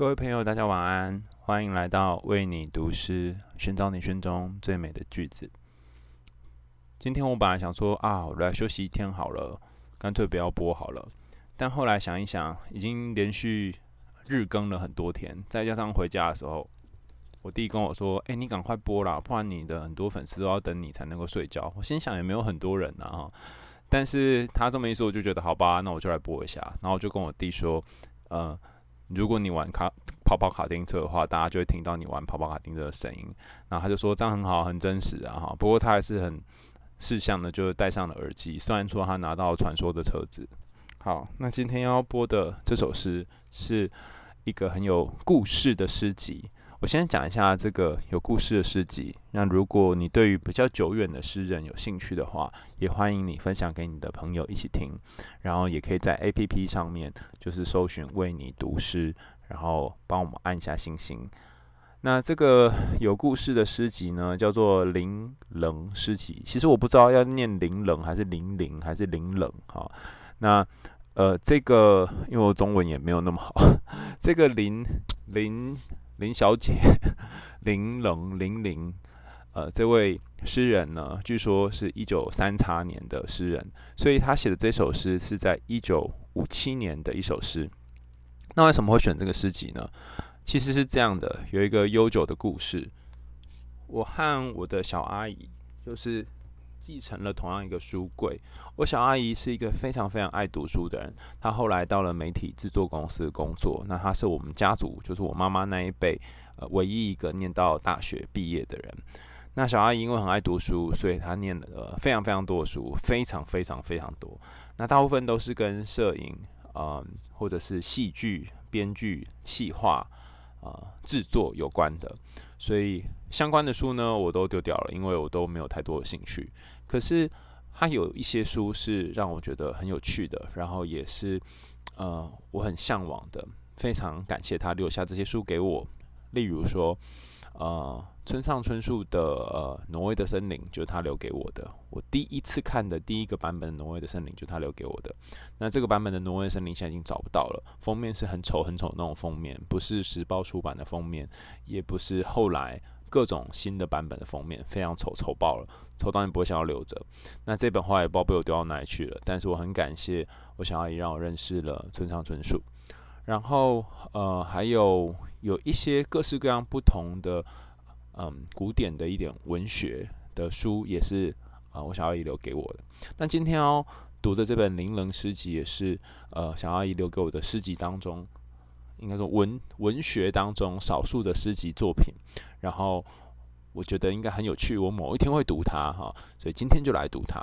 各位朋友，大家晚安，欢迎来到为你读诗，寻找你心中最美的句子。今天我本来想说啊，我来休息一天好了，干脆不要播好了。但后来想一想，已经连续日更了很多天，再加上回家的时候，我弟跟我说：“哎，你赶快播啦，不然你的很多粉丝都要等你才能够睡觉。”我心想也没有很多人啊，但是他这么一说，我就觉得好吧，那我就来播一下。然后我就跟我弟说：“呃。”如果你玩卡跑跑卡丁车的话，大家就会听到你玩跑跑卡丁车的声音。然后他就说这样很好，很真实啊哈。不过他还是很事项的，就是戴上了耳机。虽然说他拿到传说的车子。好，那今天要播的这首诗是一个很有故事的诗集。我先讲一下这个有故事的诗集。那如果你对于比较久远的诗人有兴趣的话，也欢迎你分享给你的朋友一起听。然后也可以在 APP 上面就是搜寻“为你读诗”，然后帮我们按下星星。那这个有故事的诗集呢，叫做《伶棱诗集》。其实我不知道要念“伶棱”还是“伶伶”还是“伶棱”哈。那呃，这个因为我中文也没有那么好，这个“伶伶”。林小姐，伶棱伶伶，呃，这位诗人呢，据说是一九三叉年的诗人，所以他写的这首诗是在一九五七年的一首诗。那为什么会选这个诗集呢？其实是这样的，有一个悠久的故事。我和我的小阿姨就是。继承了同样一个书柜。我小阿姨是一个非常非常爱读书的人，她后来到了媒体制作公司工作。那她是我们家族，就是我妈妈那一辈，呃，唯一一个念到大学毕业的人。那小阿姨因为很爱读书，所以她念了，非常非常多的书，非常非常非常多。那大部分都是跟摄影，呃，或者是戏剧编剧、企划，呃，制作有关的。所以相关的书呢，我都丢掉了，因为我都没有太多的兴趣。可是他有一些书是让我觉得很有趣的，然后也是呃我很向往的。非常感谢他留下这些书给我。例如说，呃，村上春树的呃《挪威的森林》就是他留给我的。我第一次看的第一个版本《挪威的森林》就是他留给我的。那这个版本的《挪威的森林》现在已经找不到了，封面是很丑很丑那种封面，不是时报出版的封面，也不是后来各种新的版本的封面，非常丑，丑爆了，丑到你不会想要留着。那这本画也不知道被我丢到哪里去了，但是我很感谢我小阿姨让我认识了村上春树。然后呃还有有一些各式各样不同的。嗯，古典的一点文学的书也是啊、我小阿姨留给我的。那今天要读的这本《伶棱诗集》也是呃，小阿姨留给我的诗集当中，应该说文文学当中少数的诗集作品。然后我觉得应该很有趣，我某一天会读它哈，所以今天就来读它。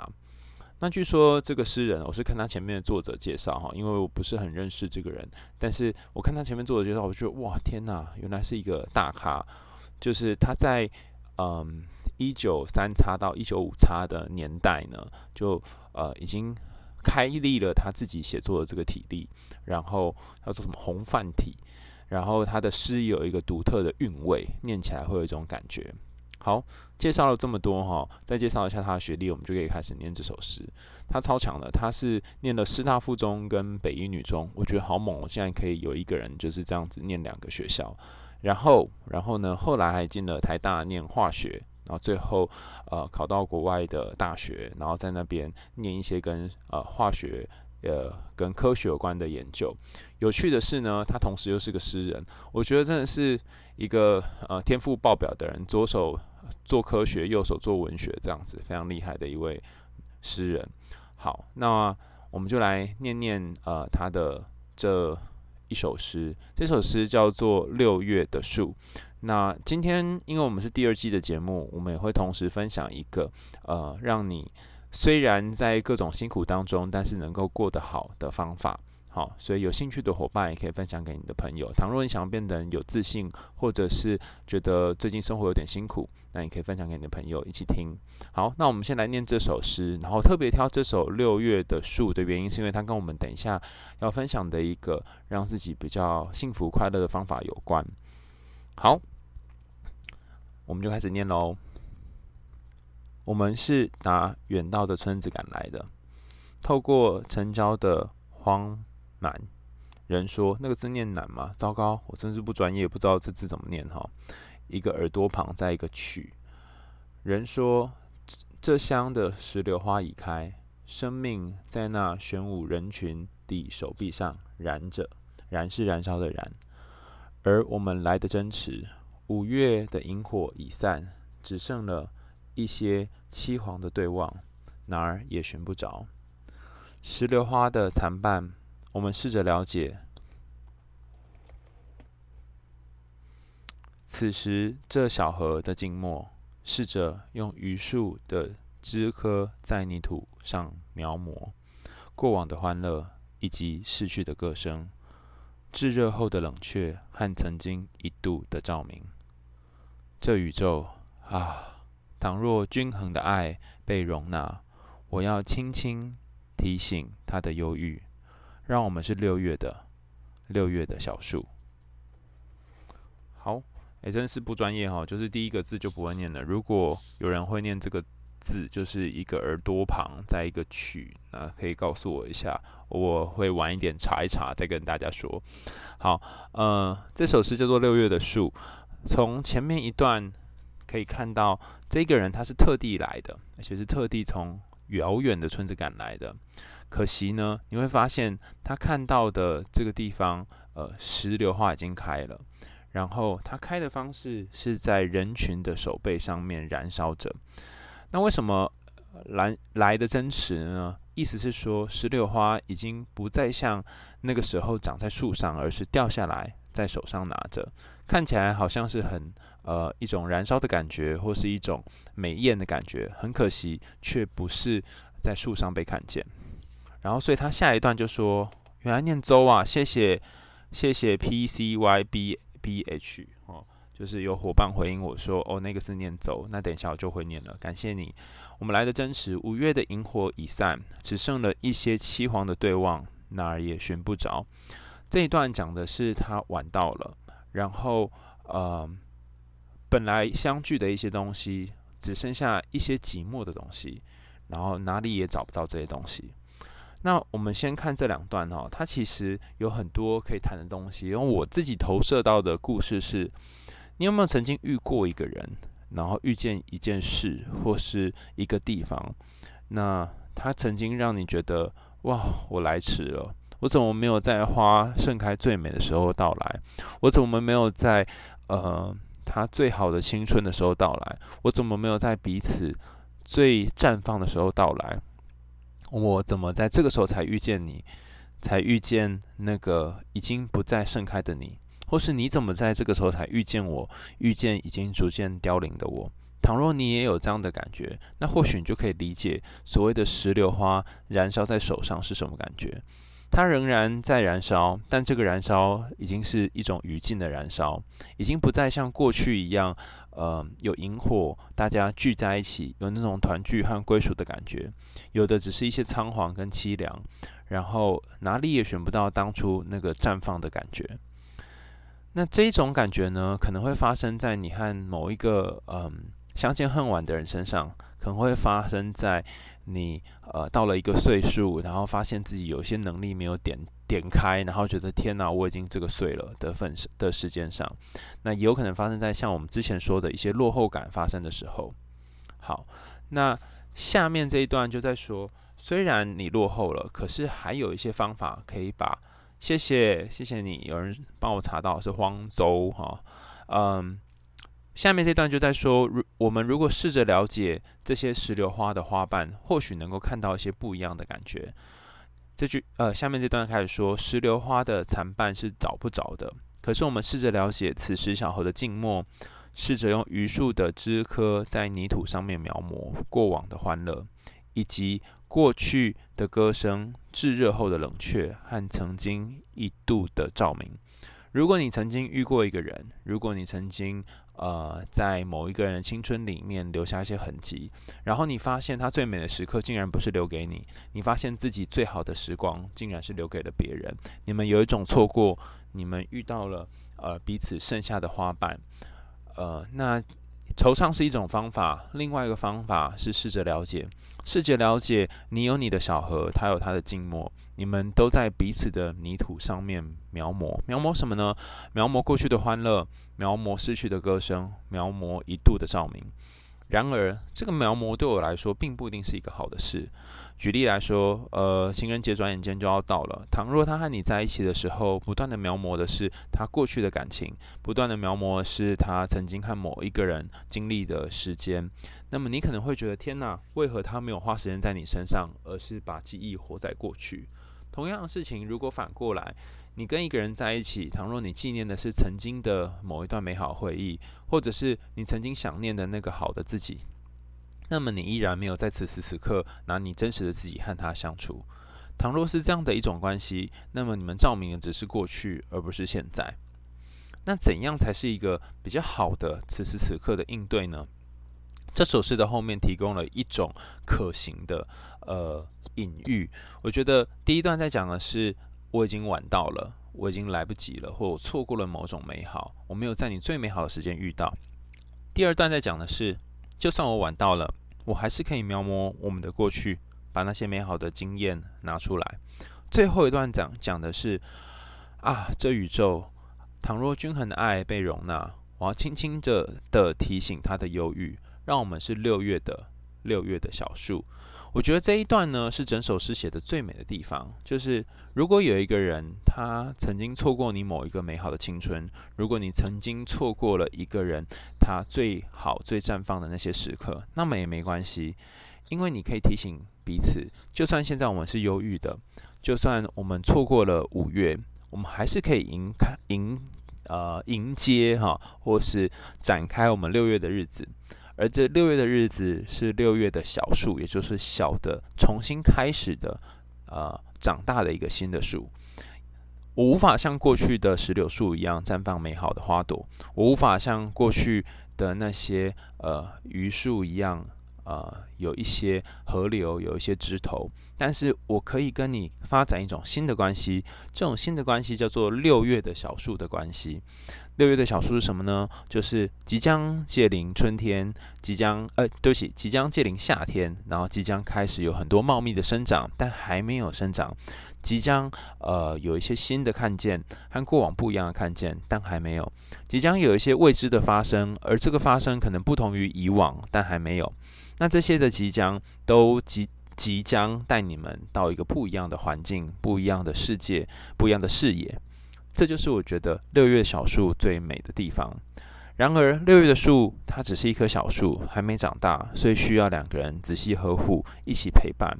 那据说这个诗人，我是看他前面的作者介绍哈，因为我不是很认识这个人，但是我看他前面作者介绍，我觉得哇，天哪，原来是一个大咖。就是他在嗯一九三叉到一九五叉的年代呢，就呃已经开立了他自己写作的这个体例，然后他说什么红范体，然后他的诗有一个独特的韵味，念起来会有一种感觉。好，介绍了这么多哈，再介绍一下他的学历，我们就可以开始念这首诗。他超强的，他是念了师大附中跟北一女中，我觉得好猛哦，现在可以有一个人就是这样子念两个学校。然后，然后呢？后来还进了台大念化学，然后最后呃考到国外的大学，然后在那边念一些跟呃化学呃跟科学有关的研究。有趣的是呢，他同时又是个诗人，我觉得真的是一个呃天赋爆表的人，左手做科学，右手做文学，这样子非常厉害的一位诗人。好，那我们就来念念呃他的这。一首诗，这首诗叫做《六月的树》。那今天，因为我们是第二季的节目，我们也会同时分享一个，呃，让你虽然在各种辛苦当中，但是能够过得好的方法。好，所以有兴趣的伙伴也可以分享给你的朋友。倘若你想要变得有自信，或者是觉得最近生活有点辛苦，那你可以分享给你的朋友一起听。好，那我们先来念这首诗，然后特别挑这首《六月的树》的原因，是因为它跟我们等一下要分享的一个让自己比较幸福快乐的方法有关。好，我们就开始念喽。我们是打远道的村子赶来的，透过城郊的荒难人说那个字念难吗？糟糕，我真是不专业，不知道这字怎么念哈。一个耳朵旁，再一个曲。人说这乡的石榴花已开，生命在那玄武人群的手臂上燃着，燃是燃烧的燃。而我们来的真迟，五月的萤火已散，只剩了一些凄黄的对望，哪儿也寻不着。石榴花的残瓣，我们试着了解。此时，这小河的静默，试着用榆树的枝柯在泥土上描摹过往的欢乐以及逝去的歌声，炙热后的冷却和曾经一度的照明。这宇宙啊，倘若均衡的爱被容纳，我要轻轻。提醒他的忧郁，让我们是六月的六月的小树。好，哎，真是不专业哈，就是第一个字就不会念了。如果有人会念这个字，就是一个耳朵旁再一个曲，那可以告诉我一下，我会晚一点查一查，再跟大家说。好，呃，这首诗叫做《六月的树》，从前面一段可以看到，这个人他是特地来的，而且是特地从。遥远的村子赶来的，可惜呢，你会发现他看到的这个地方，呃，石榴花已经开了，然后它开的方式是在人群的手背上面燃烧着。那为什么来来的真实呢？意思是说，石榴花已经不再像那个时候长在树上，而是掉下来在手上拿着，看起来好像是很。呃，一种燃烧的感觉，或是一种美艳的感觉，很可惜，却不是在树上被看见。然后，所以他下一段就说：“原来念周啊，谢谢，谢谢 P C Y B B H 哦，就是有伙伴回应我说，哦，那个是念周，那等一下我就会念了。感谢你，我们来的真实，五月的萤火已散，只剩了一些凄黄的对望，哪儿也寻不着。这一段讲的是他晚到了，然后，呃。”本来相聚的一些东西，只剩下一些寂寞的东西，然后哪里也找不到这些东西。那我们先看这两段哈，它其实有很多可以谈的东西。因为我自己投射到的故事是：你有没有曾经遇过一个人，然后遇见一件事或是一个地方？那他曾经让你觉得哇，我来迟了，我怎么没有在花盛开最美的时候到来？我怎么没有在呃？他最好的青春的时候到来，我怎么没有在彼此最绽放的时候到来？我怎么在这个时候才遇见你，才遇见那个已经不再盛开的你？或是你怎么在这个时候才遇见我，遇见已经逐渐凋零的我？倘若你也有这样的感觉，那或许你就可以理解所谓的石榴花燃烧在手上是什么感觉。它仍然在燃烧，但这个燃烧已经是一种余烬的燃烧，已经不再像过去一样，呃，有萤火，大家聚在一起，有那种团聚和归属的感觉。有的只是一些仓皇跟凄凉，然后哪里也寻不到当初那个绽放的感觉。那这一种感觉呢，可能会发生在你和某一个嗯、相见恨晚的人身上，可能会发生在。你呃到了一个岁数，然后发现自己有些能力没有点点开，然后觉得天哪，我已经这个岁了的份的时间上，那也有可能发生在像我们之前说的一些落后感发生的时候。好，那下面这一段就在说，虽然你落后了，可是还有一些方法可以把。谢谢谢谢你，有人帮我查到是荒州哈，嗯。下面这段就在说，如我们如果试着了解这些石榴花的花瓣，或许能够看到一些不一样的感觉。这句呃，下面这段开始说，石榴花的残瓣是找不着的。可是我们试着了解此时小河的静默，试着用榆树的枝柯在泥土上面描摹过往的欢乐，以及过去的歌声、炙热后的冷却和曾经一度的照明。如果你曾经遇过一个人，如果你曾经呃在某一个人青春里面留下一些痕迹，然后你发现他最美的时刻竟然不是留给你，你发现自己最好的时光竟然是留给了别人，你们有一种错过，你们遇到了呃彼此剩下的花瓣，呃，那惆怅是一种方法，另外一个方法是试着了解，试着了解你有你的小河，他有他的静默。你们都在彼此的泥土上面描摹，描摹什么呢？描摹过去的欢乐，描摹逝去的歌声，描摹一度的照明。然而，这个描摹对我来说，并不一定是一个好的事。举例来说，呃，情人节转眼间就要到了。倘若他和你在一起的时候，不断的描摹的是他过去的感情，不断的描摹的是他曾经和某一个人经历的时间，那么你可能会觉得，天哪，为何他没有花时间在你身上，而是把记忆活在过去？同样的事情，如果反过来，你跟一个人在一起，倘若你纪念的是曾经的某一段美好回忆，或者是你曾经想念的那个好的自己，那么你依然没有在此时此刻拿你真实的自己和他相处。倘若是这样的一种关系，那么你们照明的只是过去，而不是现在。那怎样才是一个比较好的此时此刻的应对呢？这首诗的后面提供了一种可行的呃隐喻。我觉得第一段在讲的是。我已经晚到了，我已经来不及了，或我错过了某种美好，我没有在你最美好的时间遇到。第二段在讲的是，就算我晚到了，我还是可以描摹我们的过去，把那些美好的经验拿出来。最后一段讲讲的是，啊，这宇宙倘若均衡的爱被容纳，我要轻轻的的提醒他的忧郁，让我们是六月的六月的小树。我觉得这一段呢，是整首诗写的最美的地方，就是如果有一个人他曾经错过你某一个美好的青春，如果你曾经错过了一个人他最好最绽放的那些时刻，那么也没关系，因为你可以提醒彼此，就算现在我们是忧郁的，就算我们错过了五月，我们还是可以迎开迎呃迎接哈，或是展开我们六月的日子。而这六月的日子是六月的小树，也就是小的重新开始的，呃，长大的一个新的树。我无法像过去的石榴树一样绽放美好的花朵，我无法像过去的那些呃榆树一样，呃，有一些河流，有一些枝头。但是我可以跟你发展一种新的关系，这种新的关系叫做六月的小树的关系。六月的小树是什么呢？就是即将届临春天，即将呃，对不起，即将届临夏天，然后即将开始有很多茂密的生长，但还没有生长，即将呃有一些新的看见，和过往不一样的看见，但还没有，即将有一些未知的发生，而这个发生可能不同于以往，但还没有。那这些的即将都即即将带你们到一个不一样的环境，不一样的世界，不一样的视野。这就是我觉得六月小树最美的地方。然而，六月的树它只是一棵小树，还没长大，所以需要两个人仔细呵护，一起陪伴。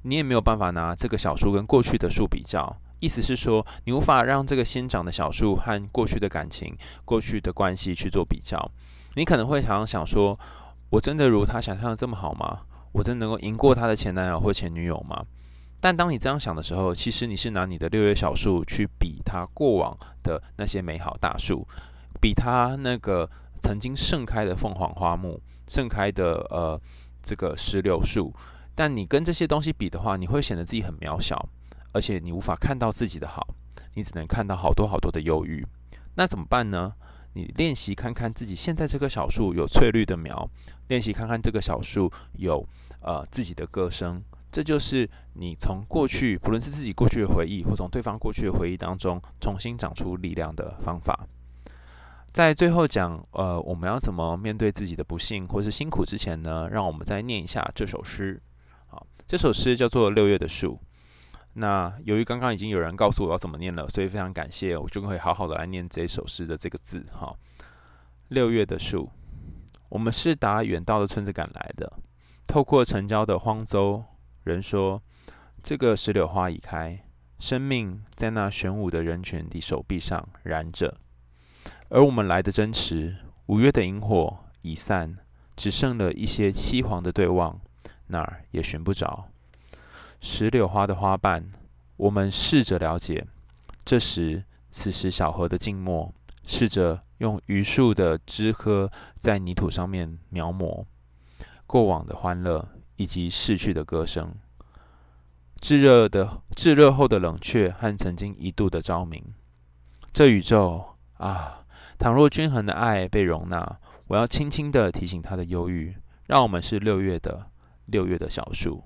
你也没有办法拿这个小树跟过去的树比较，意思是说，你无法让这个新长的小树和过去的感情、过去的关系去做比较。你可能会常常想说：我真的如他想象的这么好吗？我真的能够赢过他的前男友或前女友吗？但当你这样想的时候，其实你是拿你的六月小树去比它过往的那些美好大树，比它那个曾经盛开的凤凰花木、盛开的呃这个石榴树。但你跟这些东西比的话，你会显得自己很渺小，而且你无法看到自己的好，你只能看到好多好多的忧郁。那怎么办呢？你练习看看自己现在这棵小树有翠绿的苗，练习看看这个小树有呃自己的歌声。这就是你从过去，不论是自己过去的回忆，或从对方过去的回忆当中重新长出力量的方法。在最后讲，呃，我们要怎么面对自己的不幸或是辛苦之前呢？让我们再念一下这首诗。好，这首诗叫做《六月的树》。那由于刚刚已经有人告诉我要怎么念了，所以非常感谢，我就会好好的来念这首诗的这个字。哈，六月的树，我们是打远道的村子赶来的，透过城郊的荒洲。人说：“这个石榴花已开，生命在那玄武的人群的手臂上燃着。而我们来的真迟，五月的萤火已散，只剩了一些凄黄的对望，哪儿也寻不着石榴花的花瓣。我们试着了解，这时此时小河的静默，试着用榆树的枝柯在泥土上面描摹过往的欢乐。”以及逝去的歌声，炙热的炙热后的冷却和曾经一度的昭明。这宇宙啊，倘若均衡的爱被容纳，我要轻轻地提醒他的忧郁，让我们是六月的六月的小树。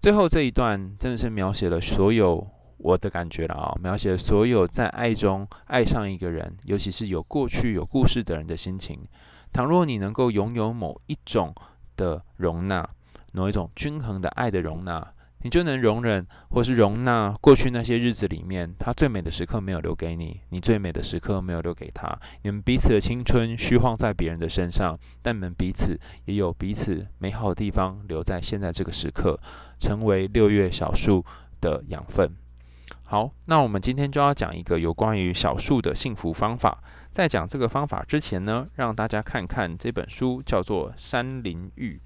最后这一段真的是描写了所有我的感觉了啊，描写了所有在爱中爱上一个人，尤其是有过去有故事的人的心情。倘若你能够拥有某一种的容纳，某一种均衡的爱的容纳。你就能容忍，或是容纳过去那些日子里面，他最美的时刻没有留给你，你最美的时刻没有留给他。你们彼此的青春虚晃在别人的身上，但你们彼此也有彼此美好的地方留在现在这个时刻，成为六月小树的养分。好，那我们今天就要讲一个有关于小树的幸福方法。在讲这个方法之前呢，让大家看看这本书，叫做《山林玉》。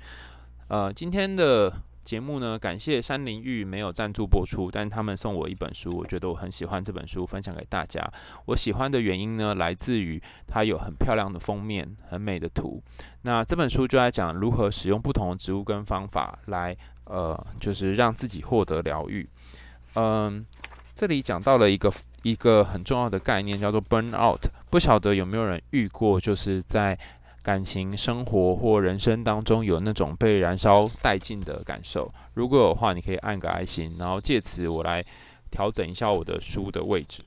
呃，今天的。节目呢，感谢山林玉没有赞助播出，但他们送我一本书，我觉得我很喜欢这本书，分享给大家。我喜欢的原因呢，来自于它有很漂亮的封面，很美的图。那这本书就在讲如何使用不同的植物跟方法来，呃，就是让自己获得疗愈。嗯，这里讲到了一个一个很重要的概念，叫做 burn out。不晓得有没有人遇过，就是在。感情生活或人生当中有那种被燃烧殆尽的感受，如果有的话，你可以按个爱心，然后借此我来调整一下我的书的位置。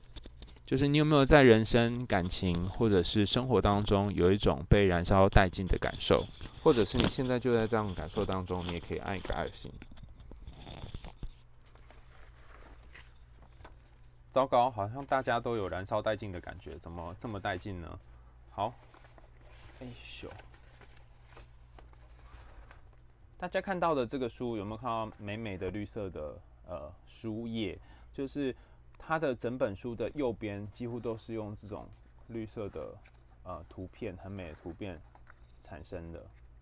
就是你有没有在人生、感情或者是生活当中有一种被燃烧殆尽的感受，或者是你现在就在这样的感受当中，你也可以按一个爱心。糟糕，好像大家都有燃烧殆尽的感觉，怎么这么殆尽呢？好。哎呦！大家看到的这个书有没有看到美美的绿色的呃书页？就是它的整本书的右边几乎都是用这种绿色的呃图片，很美的图片产生的。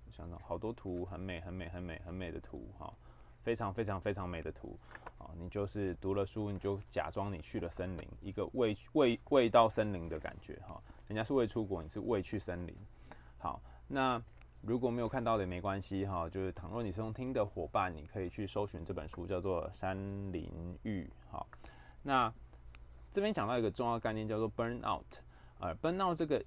我想到好多图，很美、很美、很美、很美的图哈，非常非常非常美的图啊！你就是读了书，你就假装你去了森林，一个未未未到森林的感觉哈。人家是未出国，你是未去森林。好，那如果没有看到的也没关系哈，就是倘若你是用听的伙伴，你可以去搜寻这本书，叫做《山林浴》。好，那这边讲到一个重要概念，叫做 burn out。呃，burn out 这个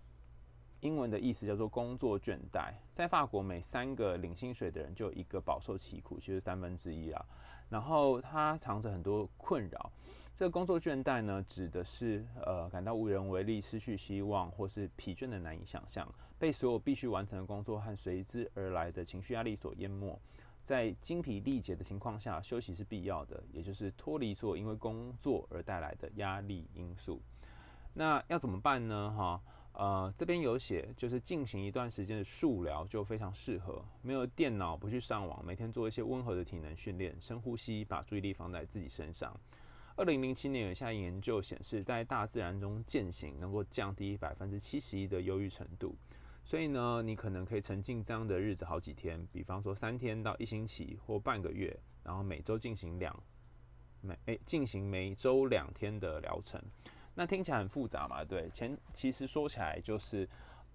英文的意思叫做工作倦怠。在法国，每三个领薪水的人就有一个饱受其苦，其实三分之一啊。然后它藏着很多困扰。这个工作倦怠呢，指的是呃感到无能为力、失去希望，或是疲倦的难以想象，被所有必须完成的工作和随之而来的情绪压力所淹没。在精疲力竭的情况下，休息是必要的，也就是脱离所有因为工作而带来的压力因素。那要怎么办呢？哈，呃，这边有写，就是进行一段时间的素疗就非常适合。没有电脑，不去上网，每天做一些温和的体能训练，深呼吸，把注意力放在自己身上。二零零七年有一项研究显示，在大自然中践行能够降低百分之七十一的忧郁程度。所以呢，你可能可以沉浸这样的日子好几天，比方说三天到一星期或半个月，然后每周进行两每诶进行每周两天的疗程。那听起来很复杂嘛？对，前其实说起来就是，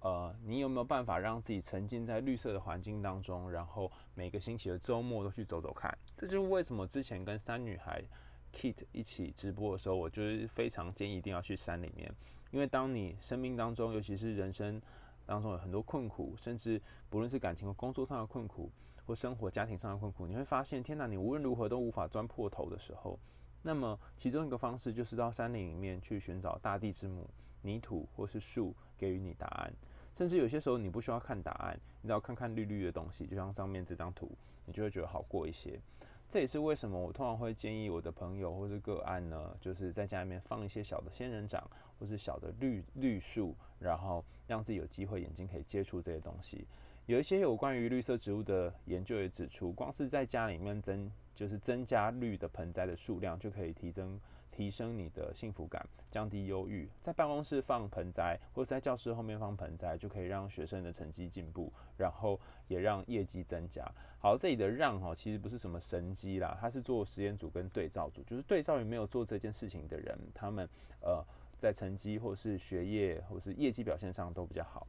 呃，你有没有办法让自己沉浸在绿色的环境当中，然后每个星期的周末都去走走看？这就是为什么之前跟三女孩。Kit 一起直播的时候，我就是非常建议一定要去山里面，因为当你生命当中，尤其是人生当中有很多困苦，甚至不论是感情和工作上的困苦，或生活家庭上的困苦，你会发现，天哪，你无论如何都无法钻破头的时候，那么其中一个方式就是到山林里面去寻找大地之母、泥土或是树给予你答案，甚至有些时候你不需要看答案，你只要看看绿绿的东西，就像上面这张图，你就会觉得好过一些。这也是为什么我通常会建议我的朋友或是个案呢，就是在家里面放一些小的仙人掌或是小的绿绿树，然后让自己有机会眼睛可以接触这些东西。有一些有关于绿色植物的研究也指出，光是在家里面增就是增加绿的盆栽的数量，就可以提升。提升你的幸福感，降低忧郁。在办公室放盆栽，或者在教室后面放盆栽，就可以让学生的成绩进步，然后也让业绩增加。好，这里的让哈，其实不是什么神机啦，它是做实验组跟对照组，就是对照于没有做这件事情的人，他们呃在成绩或是学业或是业绩表现上都比较好。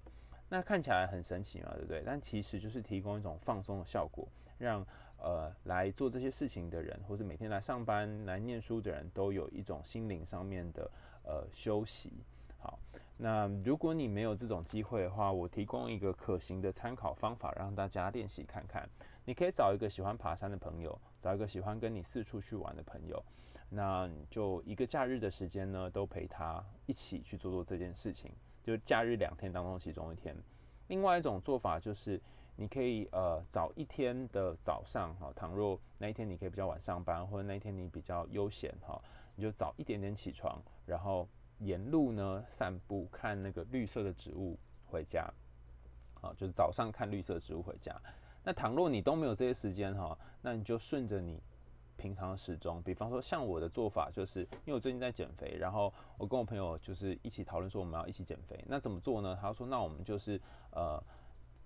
那看起来很神奇嘛，对不对？但其实就是提供一种放松的效果，让。呃，来做这些事情的人，或是每天来上班、来念书的人，都有一种心灵上面的呃休息。好，那如果你没有这种机会的话，我提供一个可行的参考方法，让大家练习看看。你可以找一个喜欢爬山的朋友，找一个喜欢跟你四处去玩的朋友，那你就一个假日的时间呢，都陪他一起去做做这件事情，就假日两天当中其中一天。另外一种做法就是，你可以呃早一天的早上哈，倘若那一天你可以比较晚上班，或者那一天你比较悠闲哈，你就早一点点起床，然后沿路呢散步，看那个绿色的植物回家。好，就是早上看绿色植物回家。那倘若你都没有这些时间哈，那你就顺着你平常时钟，比方说像我的做法，就是因为我最近在减肥，然后我跟我朋友就是一起讨论说我们要一起减肥，那怎么做呢？他说那我们就是呃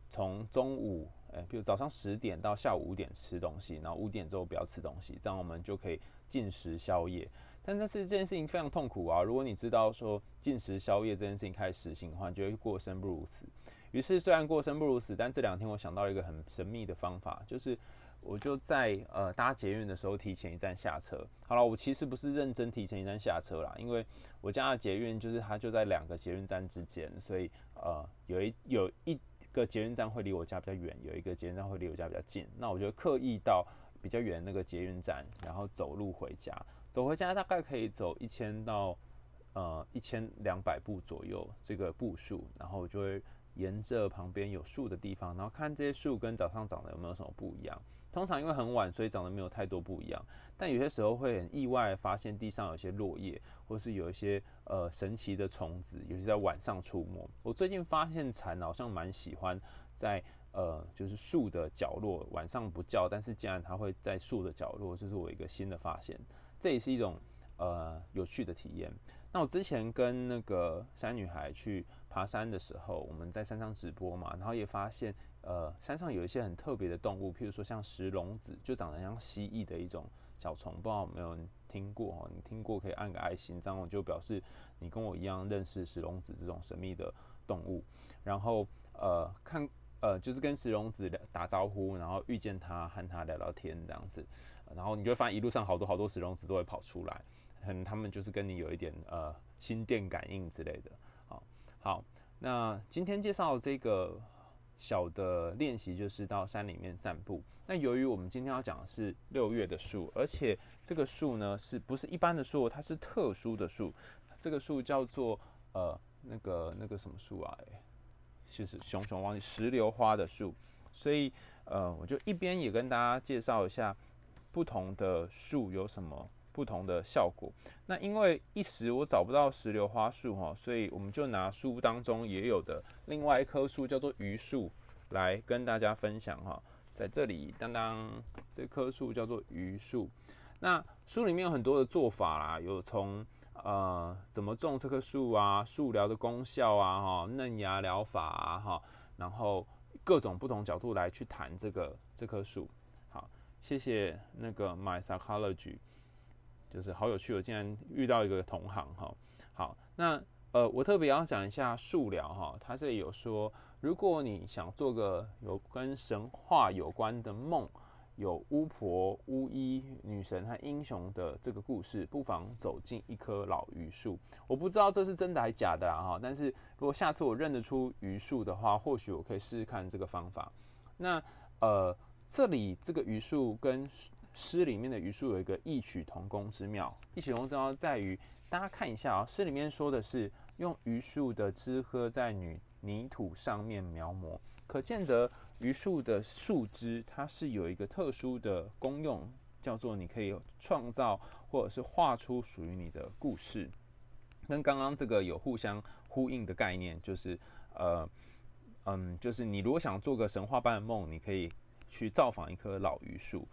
从中午，诶，比如早上十点到下午五点吃东西，然后五点之后不要吃东西，这样我们就可以禁食宵夜。但这是这件事情非常痛苦啊！如果你知道说禁食宵夜这件事情开始实行的话，你就会过生不如死。于是，虽然过生不如死，但这两天我想到了一个很神秘的方法，就是我就在呃搭捷运的时候提前一站下车。好了，我其实不是认真提前一站下车啦，因为我家的捷运就是它就在两个捷运站之间，所以呃有一有一个捷运站会离我家比较远，有一个捷运站会离我家比较近。那我就刻意到比较远那个捷运站，然后走路回家。走回家大概可以走一千到呃一千两百步左右这个步数，然后我就会。沿着旁边有树的地方，然后看这些树跟早上长得有没有什么不一样。通常因为很晚，所以长得没有太多不一样。但有些时候会很意外发现地上有些落叶，或是有一些呃神奇的虫子，尤其在晚上出没。我最近发现蝉好像蛮喜欢在呃就是树的角落，晚上不叫，但是竟然它会在树的角落，这是我一个新的发现。这也是一种呃有趣的体验。那我之前跟那个山女孩去爬山的时候，我们在山上直播嘛，然后也发现，呃，山上有一些很特别的动物，譬如说像石龙子，就长得像蜥蜴的一种小虫，不知道有没有人听过哦？你听过可以按个爱心，这样我就表示你跟我一样认识石龙子这种神秘的动物。然后，呃，看，呃，就是跟石龙子打招呼，然后遇见他，和他聊聊天这样子，然后你就会发现一路上好多好多石龙子都会跑出来。可能他们就是跟你有一点呃心电感应之类的。好，好，那今天介绍这个小的练习就是到山里面散步。那由于我们今天要讲的是六月的树，而且这个树呢是不是一般的树？它是特殊的树。这个树叫做呃那个那个什么树啊？哎，其实熊熊忘记石榴花的树。所以呃，我就一边也跟大家介绍一下不同的树有什么。不同的效果。那因为一时我找不到石榴花树哈，所以我们就拿书当中也有的另外一棵树叫做榆树来跟大家分享哈。在这里，当当这棵树叫做榆树。那书里面有很多的做法啦，有从呃怎么种这棵树啊，树疗的功效啊哈，嫩芽疗法啊哈，然后各种不同角度来去谈这个这棵树。好，谢谢那个 My Psychology。就是好有趣，我竟然遇到一个同行哈。好，那呃，我特别要讲一下树疗哈。他这里有说，如果你想做个有跟神话有关的梦，有巫婆、巫医、女神和英雄的这个故事，不妨走进一棵老榆树。我不知道这是真的还是假的啊哈。但是如果下次我认得出榆树的话，或许我可以试试看这个方法。那呃，这里这个榆树跟诗里面的榆树有一个异曲同工之妙，异曲同工之妙在于，大家看一下啊、诗里面说的是用榆树的枝喝在泥泥土上面描摹，可见得榆树的树枝它是有一个特殊的功用，叫做你可以创造或者是画出属于你的故事，跟刚刚这个有互相呼应的概念，就是呃嗯，就是你如果想做个神话般的梦，你可以去造访一棵老榆树。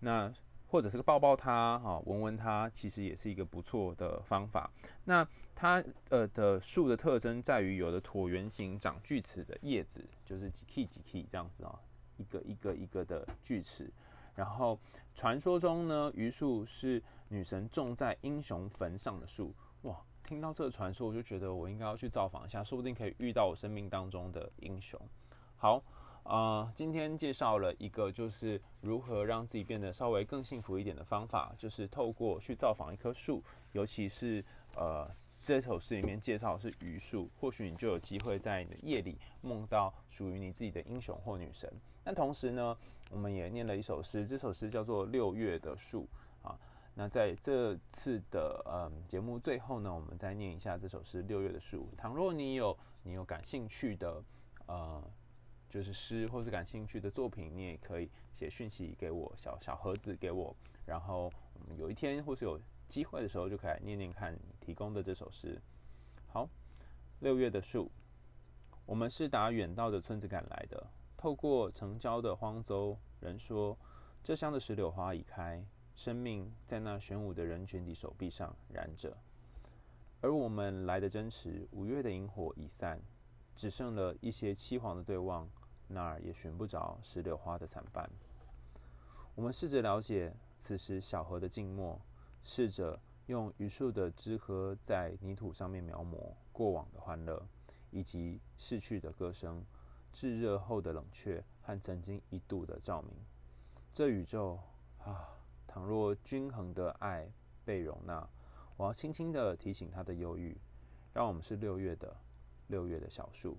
那或者是个抱抱它，哈，闻闻它，其实也是一个不错的方法。那它呃的树的特征在于有的椭圆形长锯齿的叶子，就是几 K 几 K 这样子啊，一个一个一个的锯齿。然后传说中呢，榆树是女神种在英雄坟上的树。哇，听到这个传说，我就觉得我应该要去造访一下，说不定可以遇到我生命当中的英雄。好。啊、今天介绍了一个就是如何让自己变得稍微更幸福一点的方法，就是透过去造访一棵树，尤其是呃这首诗里面介绍的是榆树，或许你就有机会在你的夜里梦到属于你自己的英雄或女神。那同时呢，我们也念了一首诗，这首诗叫做《六月的树》啊。那在这次的嗯节目最后呢，我们再念一下这首诗《六月的树》。倘若你有你有感兴趣的呃。就是诗，或是感兴趣的作品，你也可以写讯息给我，小小盒子给我，然后我们有一天或是有机会的时候，就可以来念念看你提供的这首诗。好，六月的树，我们是打远道的村子赶来的，透过城郊的荒洲，人说这乡的石榴花已开，生命在那玄武的人群的手臂上燃着，而我们来的真迟，五月的萤火已散，只剩了一些凄黄的对望。那儿也寻不着石榴花的残瓣。我们试着了解此时小河的静默，试着用榆树的枝叶在泥土上面描摹过往的欢乐，以及逝去的歌声、炙热后的冷却和曾经一度的照明。这宇宙啊，倘若均衡的爱被容纳，我要轻轻地提醒它的忧郁，让我们是六月的六月的小树。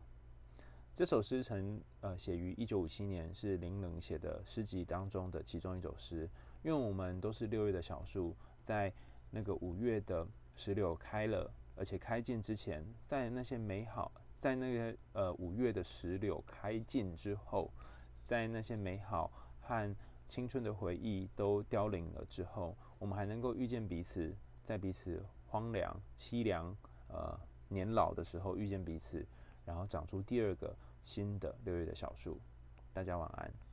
这首诗曾呃写于一九五七年，是林冷写的诗集当中的其中一首诗。因为我们都是六月的小树，在那个五月的石榴开了，而且开尽之前，在那些美好，在那个呃五月的石榴开尽之后，在那些美好和青春的回忆都凋零了之后，我们还能够遇见彼此，在彼此荒凉、凄凉、呃年老的时候遇见彼此，然后长出第二个。新的六月的小树，大家晚安。